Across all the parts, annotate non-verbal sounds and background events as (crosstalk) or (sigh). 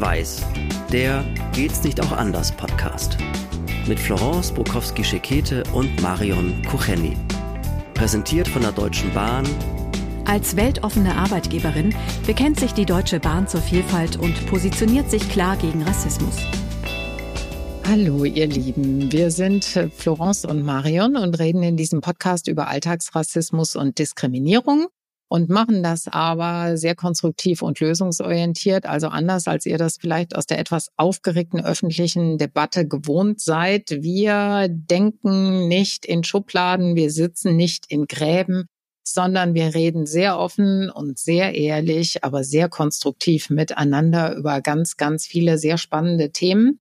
Schwarz-Weiß, der Geht's nicht auch anders Podcast. Mit Florence Bukowski-Schekete und Marion Kucheni. Präsentiert von der Deutschen Bahn. Als weltoffene Arbeitgeberin bekennt sich die Deutsche Bahn zur Vielfalt und positioniert sich klar gegen Rassismus. Hallo, ihr Lieben. Wir sind Florence und Marion und reden in diesem Podcast über Alltagsrassismus und Diskriminierung und machen das aber sehr konstruktiv und lösungsorientiert, also anders als ihr das vielleicht aus der etwas aufgeregten öffentlichen Debatte gewohnt seid. Wir denken nicht in Schubladen, wir sitzen nicht in Gräben, sondern wir reden sehr offen und sehr ehrlich, aber sehr konstruktiv miteinander über ganz, ganz viele sehr spannende Themen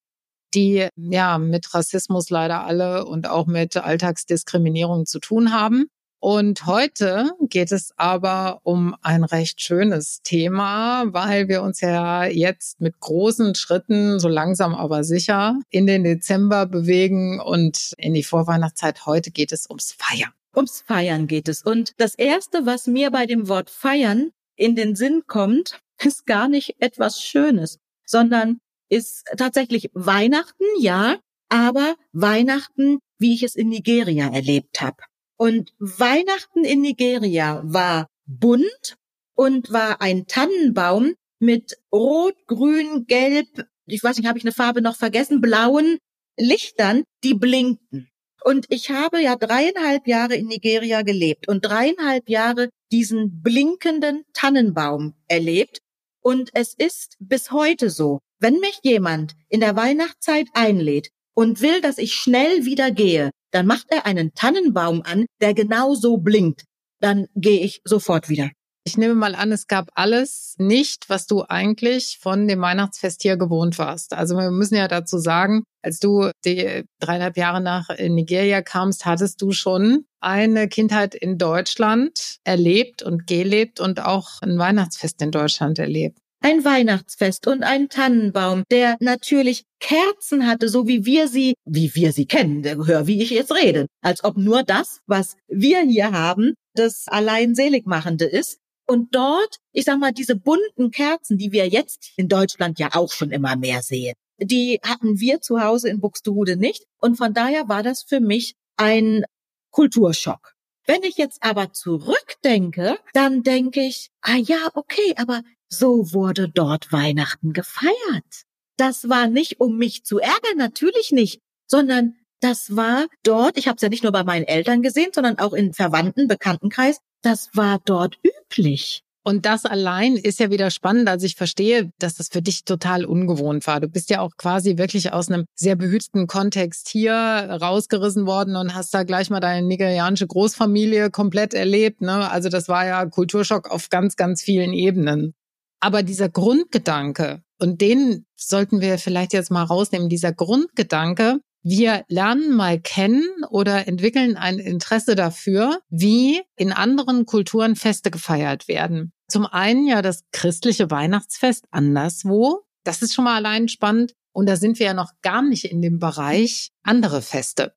die ja mit Rassismus leider alle und auch mit Alltagsdiskriminierung zu tun haben. Und heute geht es aber um ein recht schönes Thema, weil wir uns ja jetzt mit großen Schritten, so langsam aber sicher, in den Dezember bewegen und in die Vorweihnachtszeit. Heute geht es ums Feiern. Ums Feiern geht es. Und das Erste, was mir bei dem Wort Feiern in den Sinn kommt, (laughs) ist gar nicht etwas Schönes, sondern ist tatsächlich Weihnachten, ja, aber Weihnachten, wie ich es in Nigeria erlebt habe. Und Weihnachten in Nigeria war bunt und war ein Tannenbaum mit rot, grün, gelb, ich weiß nicht, habe ich eine Farbe noch vergessen, blauen Lichtern, die blinkten. Und ich habe ja dreieinhalb Jahre in Nigeria gelebt und dreieinhalb Jahre diesen blinkenden Tannenbaum erlebt. Und es ist bis heute so, wenn mich jemand in der Weihnachtszeit einlädt und will, dass ich schnell wieder gehe, dann macht er einen Tannenbaum an, der genau so blinkt. Dann gehe ich sofort wieder. Ich nehme mal an, es gab alles nicht, was du eigentlich von dem Weihnachtsfest hier gewohnt warst. Also wir müssen ja dazu sagen, als du die dreieinhalb Jahre nach Nigeria kamst, hattest du schon eine Kindheit in Deutschland erlebt und gelebt und auch ein Weihnachtsfest in Deutschland erlebt ein Weihnachtsfest und ein Tannenbaum, der natürlich Kerzen hatte, so wie wir sie, wie wir sie kennen, hör, wie ich jetzt rede, als ob nur das, was wir hier haben, das allein seligmachende ist. Und dort, ich sag mal, diese bunten Kerzen, die wir jetzt in Deutschland ja auch schon immer mehr sehen, die hatten wir zu Hause in Buxtehude nicht. Und von daher war das für mich ein Kulturschock. Wenn ich jetzt aber zurückdenke, dann denke ich, ah ja, okay, aber so wurde dort Weihnachten gefeiert. Das war nicht, um mich zu ärgern, natürlich nicht, sondern das war dort, ich habe es ja nicht nur bei meinen Eltern gesehen, sondern auch in Verwandten, Bekanntenkreis, das war dort üblich. Und das allein ist ja wieder spannend. Also ich verstehe, dass das für dich total ungewohnt war. Du bist ja auch quasi wirklich aus einem sehr behüteten Kontext hier rausgerissen worden und hast da gleich mal deine nigerianische Großfamilie komplett erlebt. Ne? Also das war ja Kulturschock auf ganz, ganz vielen Ebenen. Aber dieser Grundgedanke, und den sollten wir vielleicht jetzt mal rausnehmen, dieser Grundgedanke, wir lernen mal kennen oder entwickeln ein Interesse dafür, wie in anderen Kulturen Feste gefeiert werden. Zum einen ja das christliche Weihnachtsfest anderswo. Das ist schon mal allein spannend. Und da sind wir ja noch gar nicht in dem Bereich andere Feste.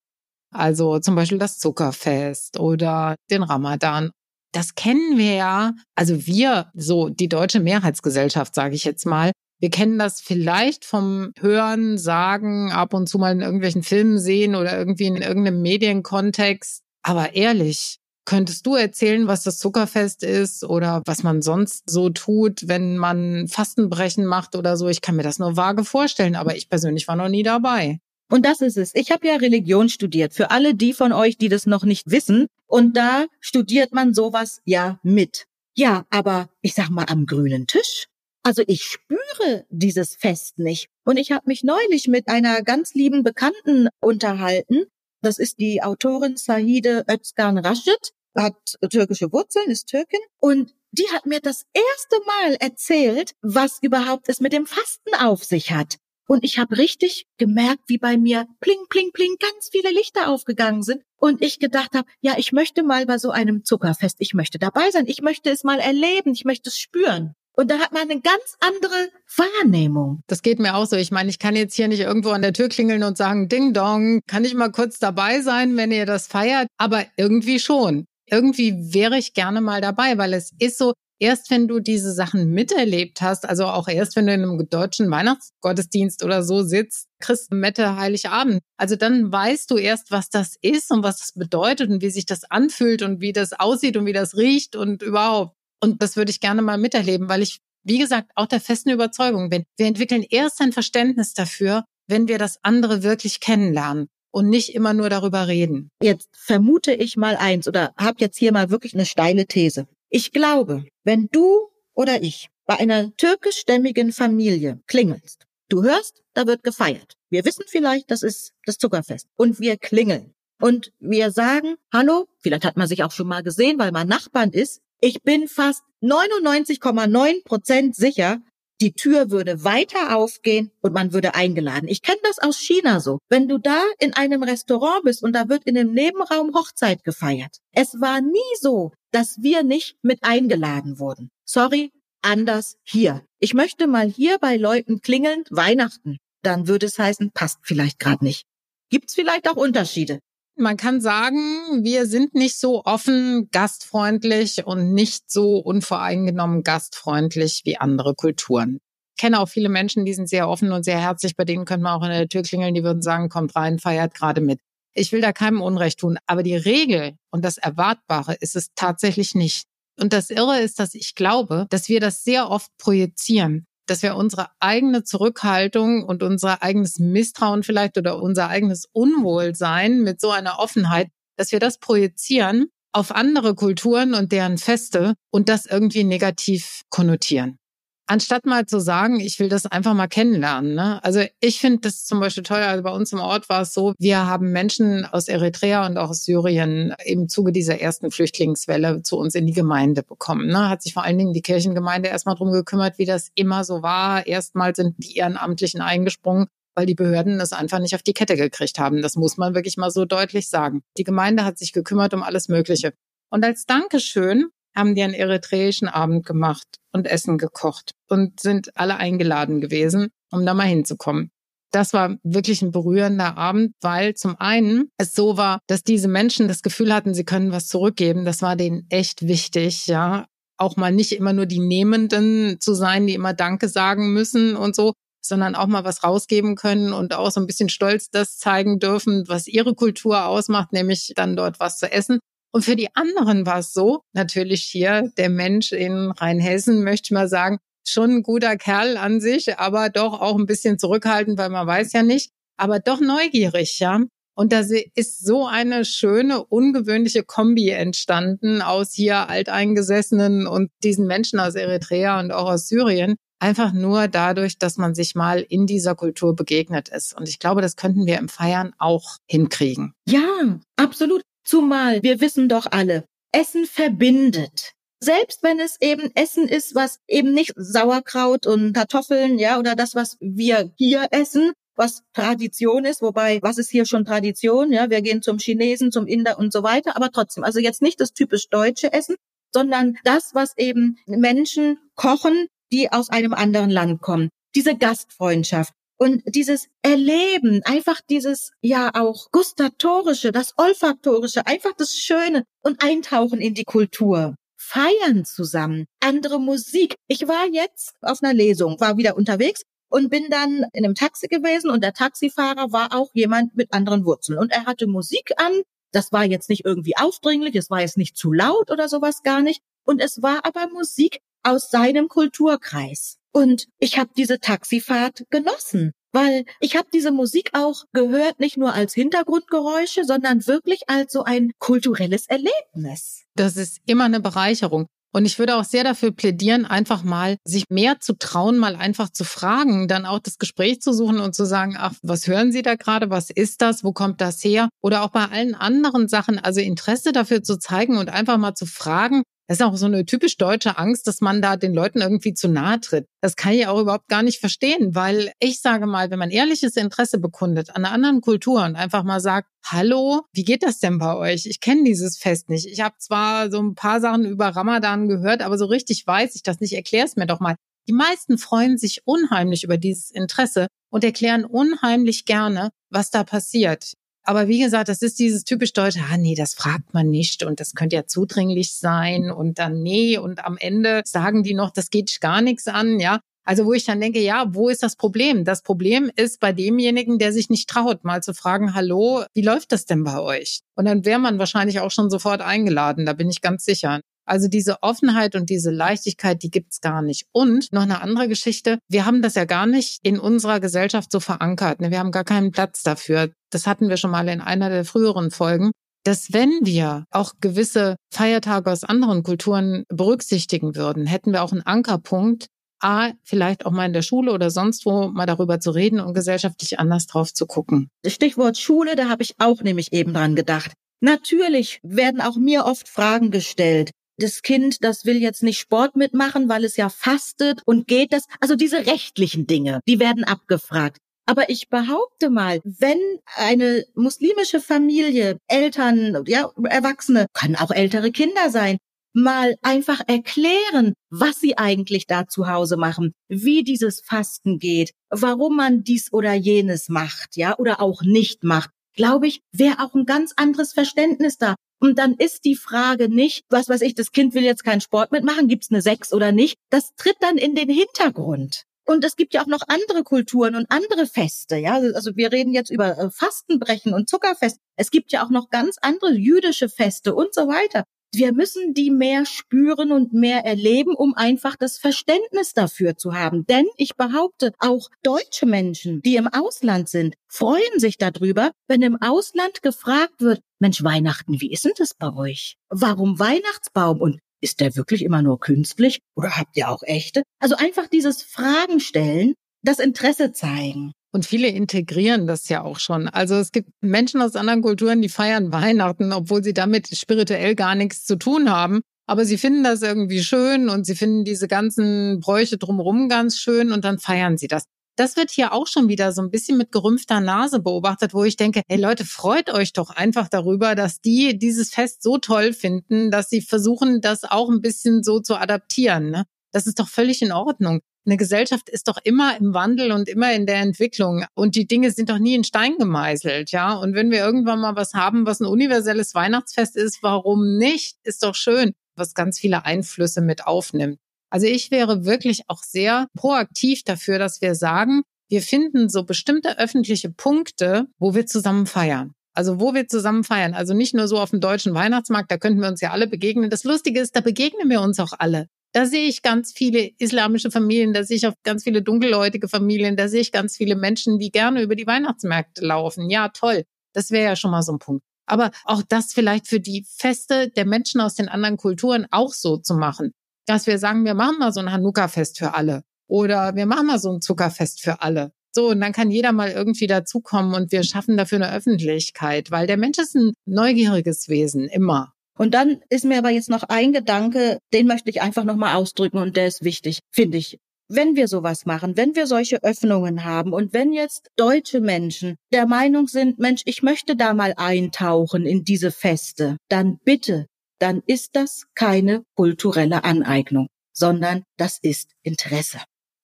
Also zum Beispiel das Zuckerfest oder den Ramadan das kennen wir ja, also wir, so die deutsche Mehrheitsgesellschaft, sage ich jetzt mal, wir kennen das vielleicht vom Hören, Sagen, ab und zu mal in irgendwelchen Filmen sehen oder irgendwie in irgendeinem Medienkontext. Aber ehrlich, könntest du erzählen, was das Zuckerfest ist oder was man sonst so tut, wenn man Fastenbrechen macht oder so? Ich kann mir das nur vage vorstellen, aber ich persönlich war noch nie dabei. Und das ist es. Ich habe ja Religion studiert. Für alle die von euch, die das noch nicht wissen. Und da studiert man sowas ja mit. Ja, aber ich sag mal am grünen Tisch. Also ich spüre dieses Fest nicht. Und ich habe mich neulich mit einer ganz lieben Bekannten unterhalten. Das ist die Autorin Sahide Özkan Raschid, hat türkische Wurzeln, ist Türkin. Und die hat mir das erste Mal erzählt, was überhaupt es mit dem Fasten auf sich hat. Und ich habe richtig gemerkt, wie bei mir pling, pling, pling ganz viele Lichter aufgegangen sind. Und ich gedacht habe, ja, ich möchte mal bei so einem Zuckerfest, ich möchte dabei sein, ich möchte es mal erleben, ich möchte es spüren. Und da hat man eine ganz andere Wahrnehmung. Das geht mir auch so. Ich meine, ich kann jetzt hier nicht irgendwo an der Tür klingeln und sagen, Ding Dong, kann ich mal kurz dabei sein, wenn ihr das feiert? Aber irgendwie schon. Irgendwie wäre ich gerne mal dabei, weil es ist so, erst wenn du diese Sachen miterlebt hast, also auch erst wenn du in einem deutschen Weihnachtsgottesdienst oder so sitzt, Christ Mette Heiligabend, also dann weißt du erst, was das ist und was das bedeutet und wie sich das anfühlt und wie das aussieht und wie das riecht und überhaupt. Und das würde ich gerne mal miterleben, weil ich, wie gesagt, auch der festen Überzeugung bin. Wir entwickeln erst ein Verständnis dafür, wenn wir das andere wirklich kennenlernen und nicht immer nur darüber reden. Jetzt vermute ich mal eins oder habe jetzt hier mal wirklich eine steile These. Ich glaube, wenn du oder ich bei einer türkischstämmigen Familie klingelst, du hörst, da wird gefeiert. Wir wissen vielleicht, das ist das Zuckerfest. Und wir klingeln. Und wir sagen, hallo, vielleicht hat man sich auch schon mal gesehen, weil man Nachbarn ist. Ich bin fast 99,9 Prozent sicher, die Tür würde weiter aufgehen und man würde eingeladen. Ich kenne das aus China so. Wenn du da in einem Restaurant bist und da wird in dem Nebenraum Hochzeit gefeiert. Es war nie so, dass wir nicht mit eingeladen wurden. Sorry, anders hier. Ich möchte mal hier bei Leuten klingeln, Weihnachten. Dann würde es heißen, passt vielleicht gerade nicht. Gibt's vielleicht auch Unterschiede? Man kann sagen, wir sind nicht so offen, gastfreundlich und nicht so unvoreingenommen gastfreundlich wie andere Kulturen. Ich kenne auch viele Menschen, die sind sehr offen und sehr herzlich. Bei denen könnte man auch in der Tür klingeln, die würden sagen, kommt rein, feiert gerade mit. Ich will da keinem Unrecht tun, aber die Regel und das Erwartbare ist es tatsächlich nicht. Und das Irre ist, dass ich glaube, dass wir das sehr oft projizieren dass wir unsere eigene Zurückhaltung und unser eigenes Misstrauen vielleicht oder unser eigenes Unwohlsein mit so einer Offenheit, dass wir das projizieren auf andere Kulturen und deren Feste und das irgendwie negativ konnotieren. Anstatt mal zu sagen, ich will das einfach mal kennenlernen. Ne? Also ich finde das zum Beispiel toll. Also bei uns im Ort war es so, wir haben Menschen aus Eritrea und auch aus Syrien im Zuge dieser ersten Flüchtlingswelle zu uns in die Gemeinde bekommen. Ne? Hat sich vor allen Dingen die Kirchengemeinde erstmal drum gekümmert, wie das immer so war. Erstmal sind die Ehrenamtlichen eingesprungen weil die Behörden es einfach nicht auf die Kette gekriegt haben. Das muss man wirklich mal so deutlich sagen. Die Gemeinde hat sich gekümmert um alles Mögliche. Und als Dankeschön haben die einen eritreischen Abend gemacht und Essen gekocht und sind alle eingeladen gewesen, um da mal hinzukommen. Das war wirklich ein berührender Abend, weil zum einen es so war, dass diese Menschen das Gefühl hatten, sie können was zurückgeben. Das war denen echt wichtig, ja. Auch mal nicht immer nur die Nehmenden zu sein, die immer Danke sagen müssen und so, sondern auch mal was rausgeben können und auch so ein bisschen stolz das zeigen dürfen, was ihre Kultur ausmacht, nämlich dann dort was zu essen. Und für die anderen war es so, natürlich hier der Mensch in Rheinhessen, möchte ich mal sagen, schon ein guter Kerl an sich, aber doch auch ein bisschen zurückhaltend, weil man weiß ja nicht, aber doch neugierig, ja. Und da ist so eine schöne, ungewöhnliche Kombi entstanden aus hier Alteingesessenen und diesen Menschen aus Eritrea und auch aus Syrien. Einfach nur dadurch, dass man sich mal in dieser Kultur begegnet ist. Und ich glaube, das könnten wir im Feiern auch hinkriegen. Ja, absolut. Zumal wir wissen doch alle, Essen verbindet. Selbst wenn es eben Essen ist, was eben nicht Sauerkraut und Kartoffeln, ja, oder das, was wir hier essen, was Tradition ist, wobei, was ist hier schon Tradition? Ja, wir gehen zum Chinesen, zum Inder und so weiter, aber trotzdem, also jetzt nicht das typisch deutsche Essen, sondern das, was eben Menschen kochen, die aus einem anderen Land kommen. Diese Gastfreundschaft, und dieses Erleben, einfach dieses ja auch gustatorische, das olfaktorische, einfach das Schöne und Eintauchen in die Kultur. Feiern zusammen, andere Musik. Ich war jetzt auf einer Lesung, war wieder unterwegs und bin dann in einem Taxi gewesen und der Taxifahrer war auch jemand mit anderen Wurzeln und er hatte Musik an. Das war jetzt nicht irgendwie aufdringlich, es war jetzt nicht zu laut oder sowas gar nicht. Und es war aber Musik aus seinem Kulturkreis. Und ich habe diese Taxifahrt genossen, weil ich habe diese Musik auch gehört, nicht nur als Hintergrundgeräusche, sondern wirklich als so ein kulturelles Erlebnis. Das ist immer eine Bereicherung. Und ich würde auch sehr dafür plädieren, einfach mal sich mehr zu trauen, mal einfach zu fragen, dann auch das Gespräch zu suchen und zu sagen, ach, was hören Sie da gerade? Was ist das? Wo kommt das her? Oder auch bei allen anderen Sachen, also Interesse dafür zu zeigen und einfach mal zu fragen, das ist auch so eine typisch deutsche Angst, dass man da den Leuten irgendwie zu nahe tritt. Das kann ich auch überhaupt gar nicht verstehen, weil ich sage mal, wenn man ehrliches Interesse bekundet an einer anderen Kultur und einfach mal sagt, hallo, wie geht das denn bei euch? Ich kenne dieses Fest nicht. Ich habe zwar so ein paar Sachen über Ramadan gehört, aber so richtig weiß ich das nicht. Erklär es mir doch mal. Die meisten freuen sich unheimlich über dieses Interesse und erklären unheimlich gerne, was da passiert. Aber wie gesagt, das ist dieses typisch Deutsche, ah nee, das fragt man nicht und das könnte ja zudringlich sein und dann nee und am Ende sagen die noch, das geht gar nichts an, ja. Also wo ich dann denke, ja, wo ist das Problem? Das Problem ist bei demjenigen, der sich nicht traut, mal zu fragen, hallo, wie läuft das denn bei euch? Und dann wäre man wahrscheinlich auch schon sofort eingeladen, da bin ich ganz sicher. Also diese Offenheit und diese Leichtigkeit, die gibt's gar nicht. Und noch eine andere Geschichte, wir haben das ja gar nicht in unserer Gesellschaft so verankert. Ne? Wir haben gar keinen Platz dafür. Das hatten wir schon mal in einer der früheren Folgen dass wenn wir auch gewisse Feiertage aus anderen Kulturen berücksichtigen würden, hätten wir auch einen Ankerpunkt, A, vielleicht auch mal in der Schule oder sonst wo mal darüber zu reden und gesellschaftlich anders drauf zu gucken. Stichwort Schule, da habe ich auch nämlich eben dran gedacht. Natürlich werden auch mir oft Fragen gestellt das Kind, das will jetzt nicht Sport mitmachen, weil es ja fastet und geht das. Also diese rechtlichen Dinge, die werden abgefragt. Aber ich behaupte mal, wenn eine muslimische Familie, Eltern, ja, Erwachsene, können auch ältere Kinder sein, mal einfach erklären, was sie eigentlich da zu Hause machen, wie dieses Fasten geht, warum man dies oder jenes macht, ja, oder auch nicht macht, glaube ich, wäre auch ein ganz anderes Verständnis da. Und dann ist die Frage nicht, was weiß ich, das Kind will jetzt keinen Sport mitmachen, gibt's eine Sechs oder nicht? Das tritt dann in den Hintergrund. Und es gibt ja auch noch andere Kulturen und andere Feste, ja. Also wir reden jetzt über äh, Fastenbrechen und Zuckerfest. Es gibt ja auch noch ganz andere jüdische Feste und so weiter. Wir müssen die mehr spüren und mehr erleben, um einfach das Verständnis dafür zu haben. Denn ich behaupte, auch deutsche Menschen, die im Ausland sind, freuen sich darüber, wenn im Ausland gefragt wird, Mensch, Weihnachten, wie ist denn das bei euch? Warum Weihnachtsbaum? Und ist der wirklich immer nur künstlich oder habt ihr auch echte? Also einfach dieses Fragen stellen, das Interesse zeigen. Und viele integrieren das ja auch schon. Also es gibt Menschen aus anderen Kulturen, die feiern Weihnachten, obwohl sie damit spirituell gar nichts zu tun haben. Aber sie finden das irgendwie schön und sie finden diese ganzen Bräuche drumherum ganz schön und dann feiern sie das. Das wird hier auch schon wieder so ein bisschen mit gerümpfter Nase beobachtet, wo ich denke, hey Leute, freut euch doch einfach darüber, dass die dieses Fest so toll finden, dass sie versuchen, das auch ein bisschen so zu adaptieren. Ne? Das ist doch völlig in Ordnung eine Gesellschaft ist doch immer im Wandel und immer in der Entwicklung und die Dinge sind doch nie in Stein gemeißelt, ja. Und wenn wir irgendwann mal was haben, was ein universelles Weihnachtsfest ist, warum nicht? Ist doch schön, was ganz viele Einflüsse mit aufnimmt. Also ich wäre wirklich auch sehr proaktiv dafür, dass wir sagen, wir finden so bestimmte öffentliche Punkte, wo wir zusammen feiern. Also wo wir zusammen feiern. Also nicht nur so auf dem deutschen Weihnachtsmarkt, da könnten wir uns ja alle begegnen. Das Lustige ist, da begegnen wir uns auch alle. Da sehe ich ganz viele islamische Familien, da sehe ich auch ganz viele dunkelhäutige Familien, da sehe ich ganz viele Menschen, die gerne über die Weihnachtsmärkte laufen. Ja, toll. Das wäre ja schon mal so ein Punkt. Aber auch das vielleicht für die Feste der Menschen aus den anderen Kulturen auch so zu machen. Dass wir sagen, wir machen mal so ein Hanukkah-Fest für alle. Oder wir machen mal so ein Zuckerfest für alle. So, und dann kann jeder mal irgendwie dazukommen und wir schaffen dafür eine Öffentlichkeit, weil der Mensch ist ein neugieriges Wesen, immer. Und dann ist mir aber jetzt noch ein Gedanke, den möchte ich einfach nochmal ausdrücken und der ist wichtig, finde ich. Wenn wir sowas machen, wenn wir solche Öffnungen haben und wenn jetzt deutsche Menschen der Meinung sind, Mensch, ich möchte da mal eintauchen in diese Feste, dann bitte, dann ist das keine kulturelle Aneignung, sondern das ist Interesse.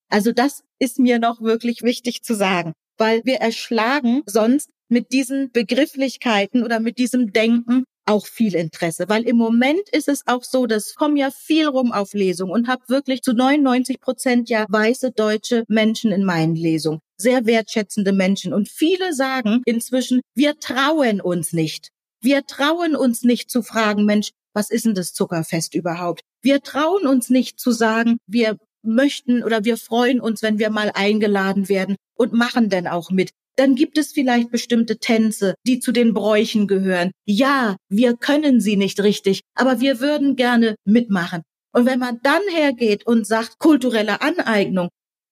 Also das ist mir noch wirklich wichtig zu sagen, weil wir erschlagen sonst mit diesen Begrifflichkeiten oder mit diesem Denken auch viel Interesse, weil im Moment ist es auch so, dass kommen ja viel rum auf Lesungen und habe wirklich zu 99 Prozent ja weiße deutsche Menschen in meinen Lesungen, sehr wertschätzende Menschen und viele sagen inzwischen, wir trauen uns nicht. Wir trauen uns nicht zu fragen, Mensch, was ist denn das Zuckerfest überhaupt? Wir trauen uns nicht zu sagen, wir möchten oder wir freuen uns, wenn wir mal eingeladen werden und machen denn auch mit dann gibt es vielleicht bestimmte Tänze, die zu den Bräuchen gehören. Ja, wir können sie nicht richtig, aber wir würden gerne mitmachen. Und wenn man dann hergeht und sagt, kulturelle Aneignung,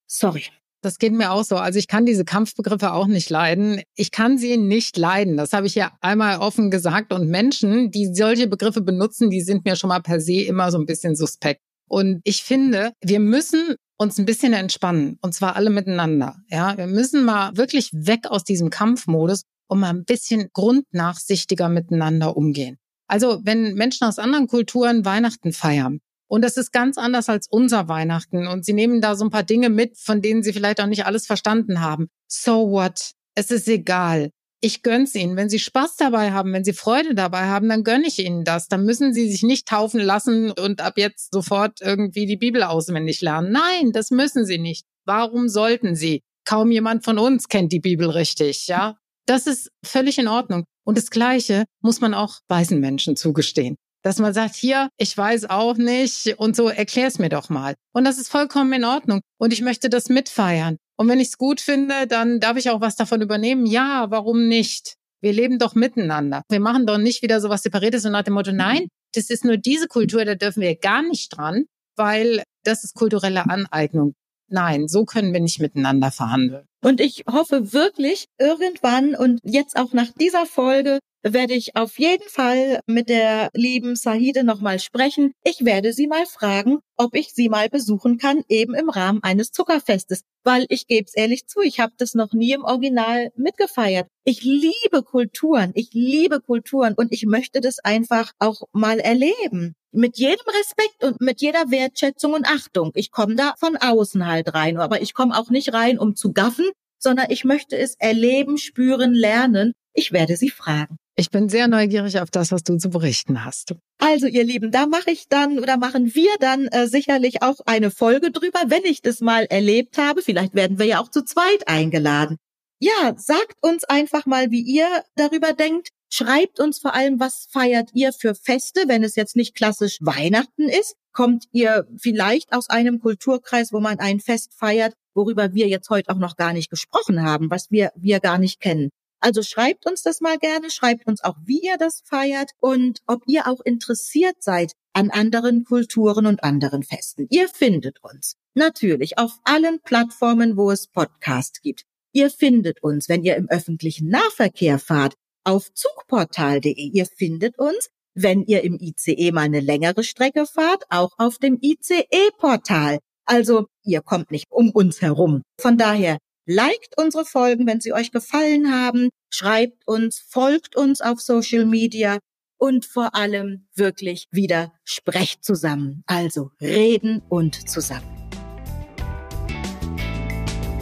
sorry, das geht mir auch so. Also ich kann diese Kampfbegriffe auch nicht leiden. Ich kann sie nicht leiden. Das habe ich ja einmal offen gesagt. Und Menschen, die solche Begriffe benutzen, die sind mir schon mal per se immer so ein bisschen suspekt. Und ich finde, wir müssen uns ein bisschen entspannen und zwar alle miteinander. Ja, wir müssen mal wirklich weg aus diesem Kampfmodus und mal ein bisschen grundnachsichtiger miteinander umgehen. Also wenn Menschen aus anderen Kulturen Weihnachten feiern und das ist ganz anders als unser Weihnachten und sie nehmen da so ein paar Dinge mit, von denen sie vielleicht auch nicht alles verstanden haben. So what? Es ist egal. ich gönn's ihnen. Wenn sie Spaß dabei haben, wenn sie Freude dabei haben, dann gönne ich ihnen das. Dann müssen sie sich nicht taufen lassen und ab jetzt sofort irgendwie die Bibel auswendig lernen. Nein, das müssen sie nicht. Warum sollten sie? Kaum jemand von uns kennt die Bibel richtig, ja? Das ist völlig in Ordnung. Und das Gleiche muss man auch weißen Menschen zugestehen. Dass man sagt, hier, ich weiß auch nicht und so, erklär's mir doch mal. Und das ist vollkommen in Ordnung. Und ich möchte das mitfeiern. Und wenn ich es gut finde, dann darf ich auch was davon übernehmen. Ja, warum nicht? Wir leben doch miteinander. Wir machen doch nicht wieder so was Separiertes und nach dem Motto, nein, das ist nur diese Kultur, da dürfen wir gar nicht dran, weil das ist kulturelle Aneignung. Nein, so können wir nicht miteinander verhandeln. Und ich hoffe wirklich, irgendwann und jetzt auch nach dieser Folge werde ich auf jeden Fall mit der lieben Sahide nochmal sprechen. Ich werde sie mal fragen, ob ich sie mal besuchen kann, eben im Rahmen eines Zuckerfestes. Weil ich gebe es ehrlich zu, ich habe das noch nie im Original mitgefeiert. Ich liebe Kulturen, ich liebe Kulturen und ich möchte das einfach auch mal erleben. Mit jedem Respekt und mit jeder Wertschätzung und Achtung. Ich komme da von außen halt rein, aber ich komme auch nicht rein, um zu gaffen, sondern ich möchte es erleben, spüren, lernen. Ich werde sie fragen. Ich bin sehr neugierig auf das, was du zu berichten hast. Also ihr Lieben, da mache ich dann oder machen wir dann äh, sicherlich auch eine Folge drüber, wenn ich das mal erlebt habe. Vielleicht werden wir ja auch zu zweit eingeladen. Ja, sagt uns einfach mal, wie ihr darüber denkt. Schreibt uns vor allem, was feiert ihr für Feste, wenn es jetzt nicht klassisch Weihnachten ist. Kommt ihr vielleicht aus einem Kulturkreis, wo man ein Fest feiert, worüber wir jetzt heute auch noch gar nicht gesprochen haben, was wir, wir gar nicht kennen. Also schreibt uns das mal gerne, schreibt uns auch, wie ihr das feiert und ob ihr auch interessiert seid an anderen Kulturen und anderen Festen. Ihr findet uns natürlich auf allen Plattformen, wo es Podcasts gibt. Ihr findet uns, wenn ihr im öffentlichen Nahverkehr fahrt, auf zugportal.de. Ihr findet uns, wenn ihr im ICE mal eine längere Strecke fahrt, auch auf dem ICE-Portal. Also ihr kommt nicht um uns herum. Von daher Liked unsere Folgen, wenn sie euch gefallen haben. Schreibt uns, folgt uns auf Social Media und vor allem wirklich wieder sprecht zusammen. Also reden und zusammen.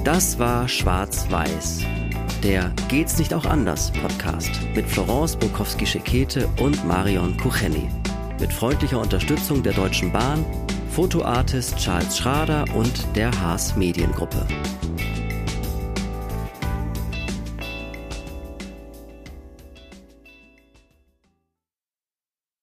Das war Schwarz-Weiß. Der Geht's nicht auch anders Podcast mit Florence Bukowski-Schekete und Marion Kucheni. Mit freundlicher Unterstützung der Deutschen Bahn, Fotoartist Charles Schrader und der Haas Mediengruppe.